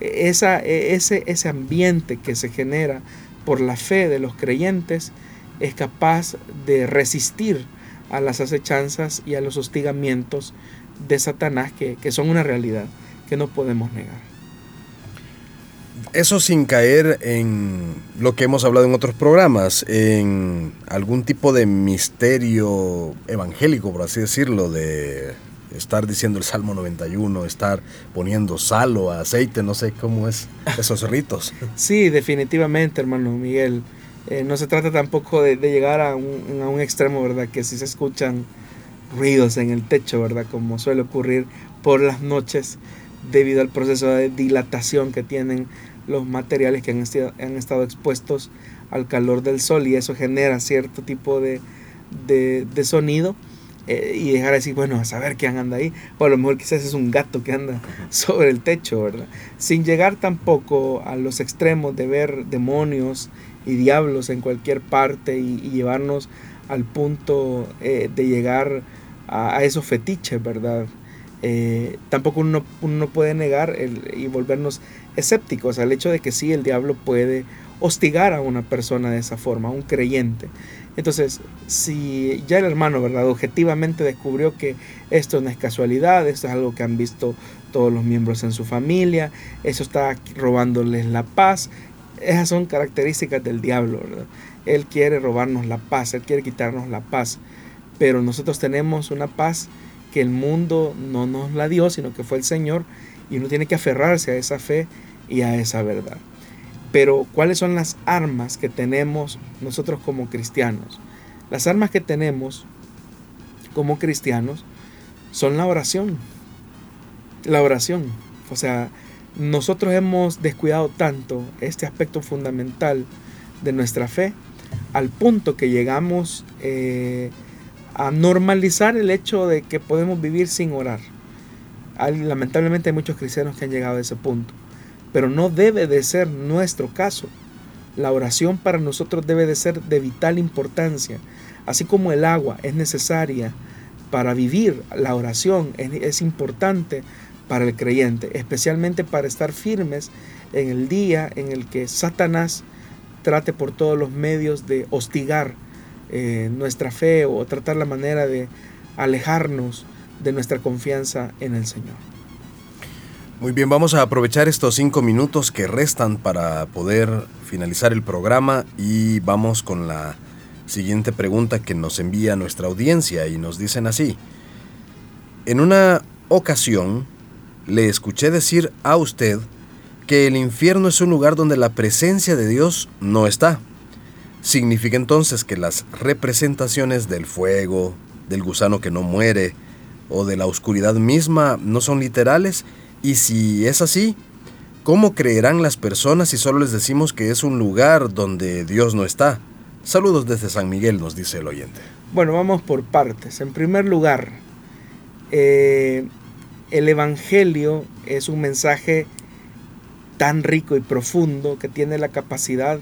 E, esa, e, ese, ese ambiente que se genera por la fe de los creyentes es capaz de resistir a las acechanzas y a los hostigamientos de Satanás que, que son una realidad que no podemos negar. Eso sin caer en lo que hemos hablado en otros programas, en algún tipo de misterio evangélico, por así decirlo, de estar diciendo el Salmo 91, estar poniendo sal o aceite, no sé cómo es esos ritos. Sí, definitivamente, hermano Miguel. Eh, no se trata tampoco de, llegar a un, a un, extremo, ¿verdad? Que si se escuchan ruidos en el techo, ¿verdad? Como suele ocurrir por las noches debido al proceso de dilatación que tienen los materiales que han, han estado expuestos al calor del sol y eso genera cierto tipo de, de sonido eh, y dejar de decir, bueno, a saber quién anda ahí. O a lo mejor quizás es un gato que anda sobre el techo, ¿verdad? Sin llegar tampoco a los extremos de ver demonios y diablos en cualquier parte y, llevarnos al punto eh, de llegar a, esos fetiches, ¿verdad? Eh, tampoco uno, no puede negar y volvernos escépticos al hecho de que sí, el diablo puede hostigar a una persona de esa forma, a un creyente. Entonces, si ya el hermano, ¿verdad? Objetivamente descubrió que esto no es casualidad, esto es algo que han visto todos los miembros en su familia, eso está robándoles la paz, esas son características del diablo, ¿verdad? Él quiere robarnos la paz, él quiere quitarnos la paz, pero nosotros tenemos una paz que el mundo no nos la dio, sino que fue el Señor, y uno tiene que aferrarse a esa fe y a esa verdad. Pero ¿cuáles son las armas que tenemos nosotros como cristianos? Las armas que tenemos como cristianos son la oración. La oración. O sea, nosotros hemos descuidado tanto este aspecto fundamental de nuestra fe al punto que llegamos eh, a normalizar el hecho de que podemos vivir sin orar. lamentablemente hay muchos cristianos que han llegado a ese punto pero no debe de ser nuestro caso. La oración para nosotros debe de ser de vital importancia, así como el agua es necesaria para vivir, la oración es, importante para el creyente, especialmente para estar firmes en el día en el que Satanás trate por todos los medios de hostigar eh, nuestra fe o tratar la manera de alejarnos de nuestra confianza en el Señor. Muy bien, vamos a aprovechar estos cinco minutos que restan para poder finalizar el programa y vamos con la siguiente pregunta que nos envía nuestra audiencia y nos dicen así. En una ocasión le escuché decir a usted que el infierno es un lugar donde la presencia de Dios no está. ¿Significa entonces que las representaciones del fuego, del gusano que no muere o de la oscuridad misma no son literales? Y si es así, ¿cómo creerán las personas si solo les decimos que es un lugar donde Dios no está? Saludos desde San Miguel, nos dice el oyente. Bueno, vamos por partes. En primer lugar, eh, el Evangelio es un mensaje tan rico y profundo que tiene la capacidad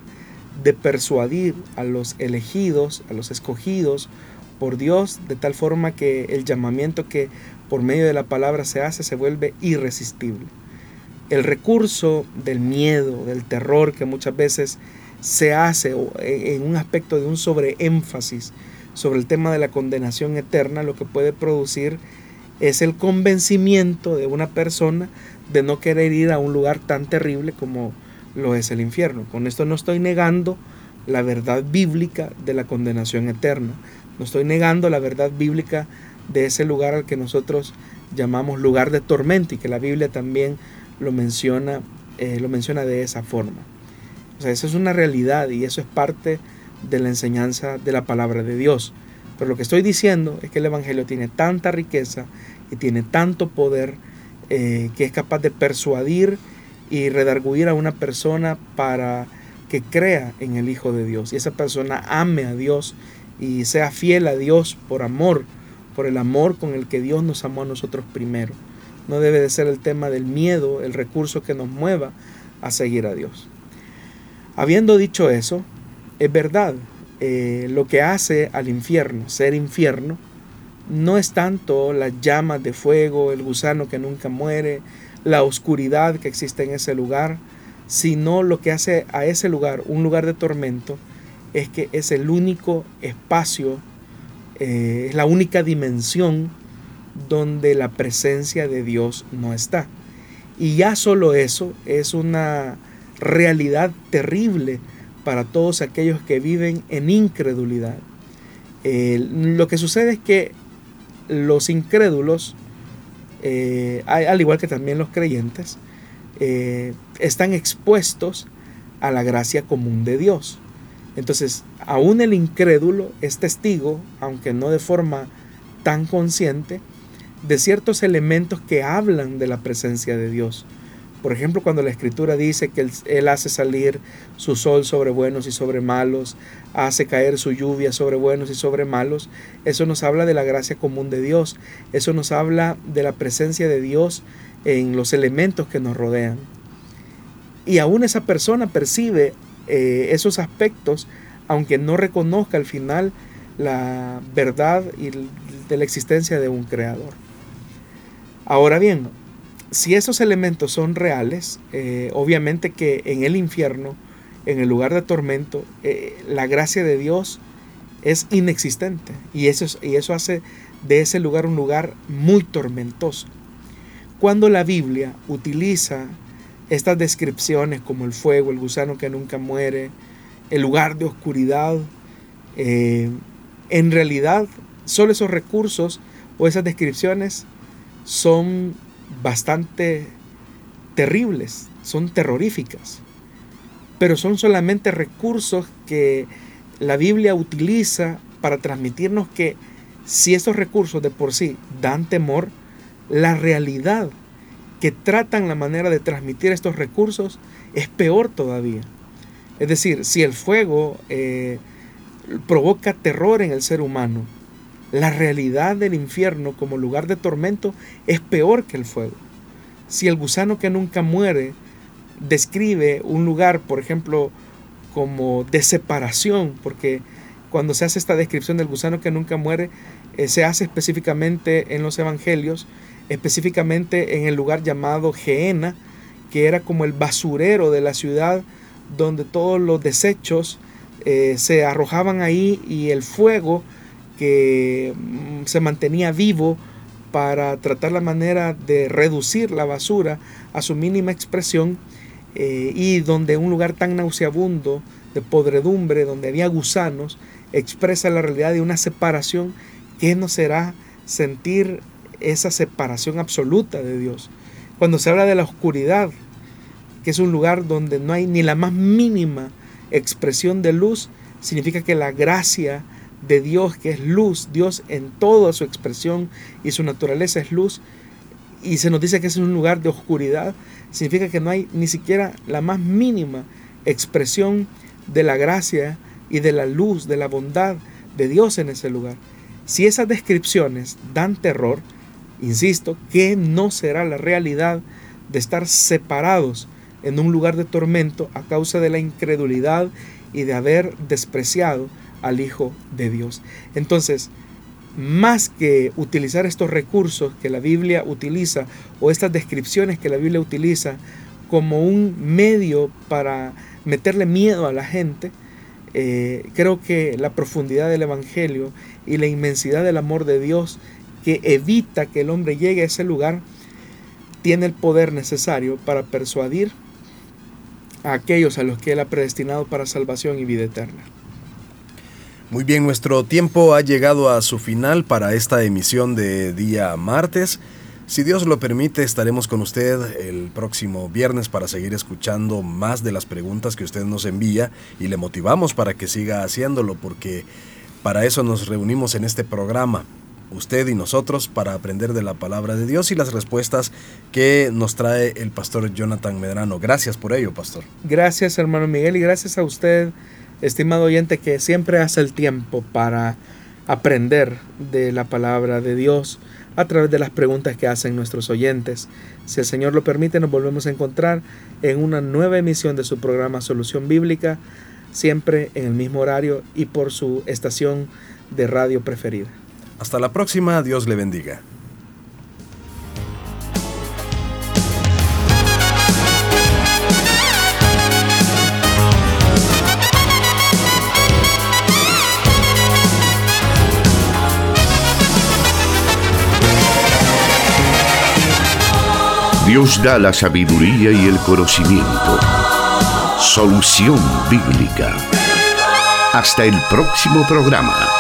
de persuadir a los elegidos, a los escogidos por Dios, de tal forma que el llamamiento que por medio de la palabra se hace, se vuelve irresistible. El recurso del miedo, del terror que muchas veces se hace e, en un aspecto de un sobreénfasis sobre el tema de la condenación eterna, lo que puede producir es el convencimiento de una persona de no querer ir a un lugar tan terrible como lo es el infierno. Con esto no estoy negando la verdad bíblica de la condenación eterna. No estoy negando la verdad bíblica de ese lugar al que nosotros llamamos lugar de tormento y que la Biblia también lo menciona, eh, lo menciona de esa forma. O sea, eso es una realidad y eso es parte de la enseñanza de la palabra de Dios. Pero lo que estoy diciendo es que el Evangelio tiene tanta riqueza y tiene tanto poder eh, que es capaz de persuadir y redarguir a una persona para que crea en el Hijo de Dios y esa persona ame a Dios y sea fiel a Dios por amor por el amor con el que Dios nos amó a nosotros primero. no debe de ser el tema del miedo, el recurso que nos mueva a seguir a Dios. Habiendo dicho eso, es verdad, eh, lo que hace al infierno ser infierno no es tanto las llamas de fuego, el gusano que nunca muere, la oscuridad que existe en ese lugar, sino lo que hace a ese lugar un lugar de tormento es que es el único espacio, eh, es la única dimensión donde la presencia de Dios no está. Y ya solo eso es una realidad terrible para todos aquellos que viven en incredulidad. lo que sucede es que los incrédulos, eh, al igual que también los creyentes, eh, están expuestos a la gracia común de Dios. Entonces, aún el incrédulo es testigo, aunque no de forma tan consciente, de ciertos elementos que hablan de la presencia de Dios. Por ejemplo, cuando la escritura dice que él, hace salir su sol sobre buenos y sobre malos, hace caer su lluvia sobre buenos y sobre malos, eso nos habla de la gracia común de Dios, eso nos habla de la presencia de Dios en los elementos que nos rodean. Y aún esa persona percibe eh, esos aspectos, aunque no reconozca al final la verdad y de la existencia de un creador. Ahora bien, si esos elementos son reales, eh, obviamente que en el infierno, en el lugar de tormento, eh, la gracia de Dios es inexistente y eso, y eso hace de ese lugar un lugar muy tormentoso. Cuando la Biblia utiliza estas descripciones como el fuego, el gusano que nunca muere, el lugar de oscuridad, eh, en realidad solo esos recursos o esas descripciones son bastante terribles, son terroríficas, pero son solamente recursos que la Biblia utiliza para transmitirnos que si estos recursos de por sí dan temor, la realidad que tratan la manera de transmitir estos recursos es peor todavía. Es decir, si el fuego eh, provoca terror en el ser humano, la realidad del infierno como lugar de tormento es peor que el fuego. Si el gusano que nunca muere describe un lugar, por ejemplo, como de separación, porque cuando se hace esta descripción del gusano que nunca muere, eh, se hace específicamente en los evangelios, específicamente en el lugar llamado Geena, que era como el basurero de la ciudad, donde todos los desechos eh, se arrojaban ahí y el fuego que mm, se mantenía vivo para tratar la manera de reducir la basura a su mínima expresión eh, y donde un lugar tan nauseabundo de podredumbre, donde había gusanos, expresa la realidad de una separación que no será sentir esa separación absoluta de Dios. Cuando se habla de la oscuridad, que es un lugar donde no hay ni la más mínima expresión de luz, significa que la gracia de Dios, que es luz, Dios en toda su expresión y su naturaleza es luz, y se nos dice que es un lugar de oscuridad, significa que no hay ni siquiera la más mínima expresión de la gracia y de la luz, de la bondad de Dios en ese lugar. Si esas descripciones dan terror, insisto, que no será la realidad de estar separados en un lugar de tormento a causa de la incredulidad y de haber despreciado al Hijo de Dios. Entonces, más que utilizar estos recursos que la Biblia utiliza o estas descripciones que la Biblia utiliza como un medio para meterle miedo a la gente, eh, creo que la profundidad del Evangelio y la inmensidad del amor de Dios que evita que el hombre llegue a ese lugar, tiene el poder necesario para persuadir a aquellos a los que Él ha predestinado para salvación y vida eterna. Muy bien, nuestro tiempo ha llegado a su final para esta emisión de día martes. Si Dios lo permite, estaremos con usted el próximo viernes para seguir escuchando más de las preguntas que usted nos envía y le motivamos para que siga haciéndolo porque para eso nos reunimos en este programa, usted y nosotros para aprender de la palabra de Dios y las respuestas que nos trae el pastor Jonathan Medrano. Gracias por ello, pastor. Gracias, hermano Miguel, y gracias a usted, estimado oyente, que siempre hace el tiempo para aprender de la palabra de Dios a través de las preguntas que hacen nuestros oyentes. Si el Señor lo permite, nos volvemos a encontrar en una nueva emisión de su programa Solución Bíblica, siempre en el mismo horario y por su estación de radio preferida. Hasta la próxima, Dios le bendiga. Dios da la sabiduría y el conocimiento. Solución bíblica. Hasta el próximo programa.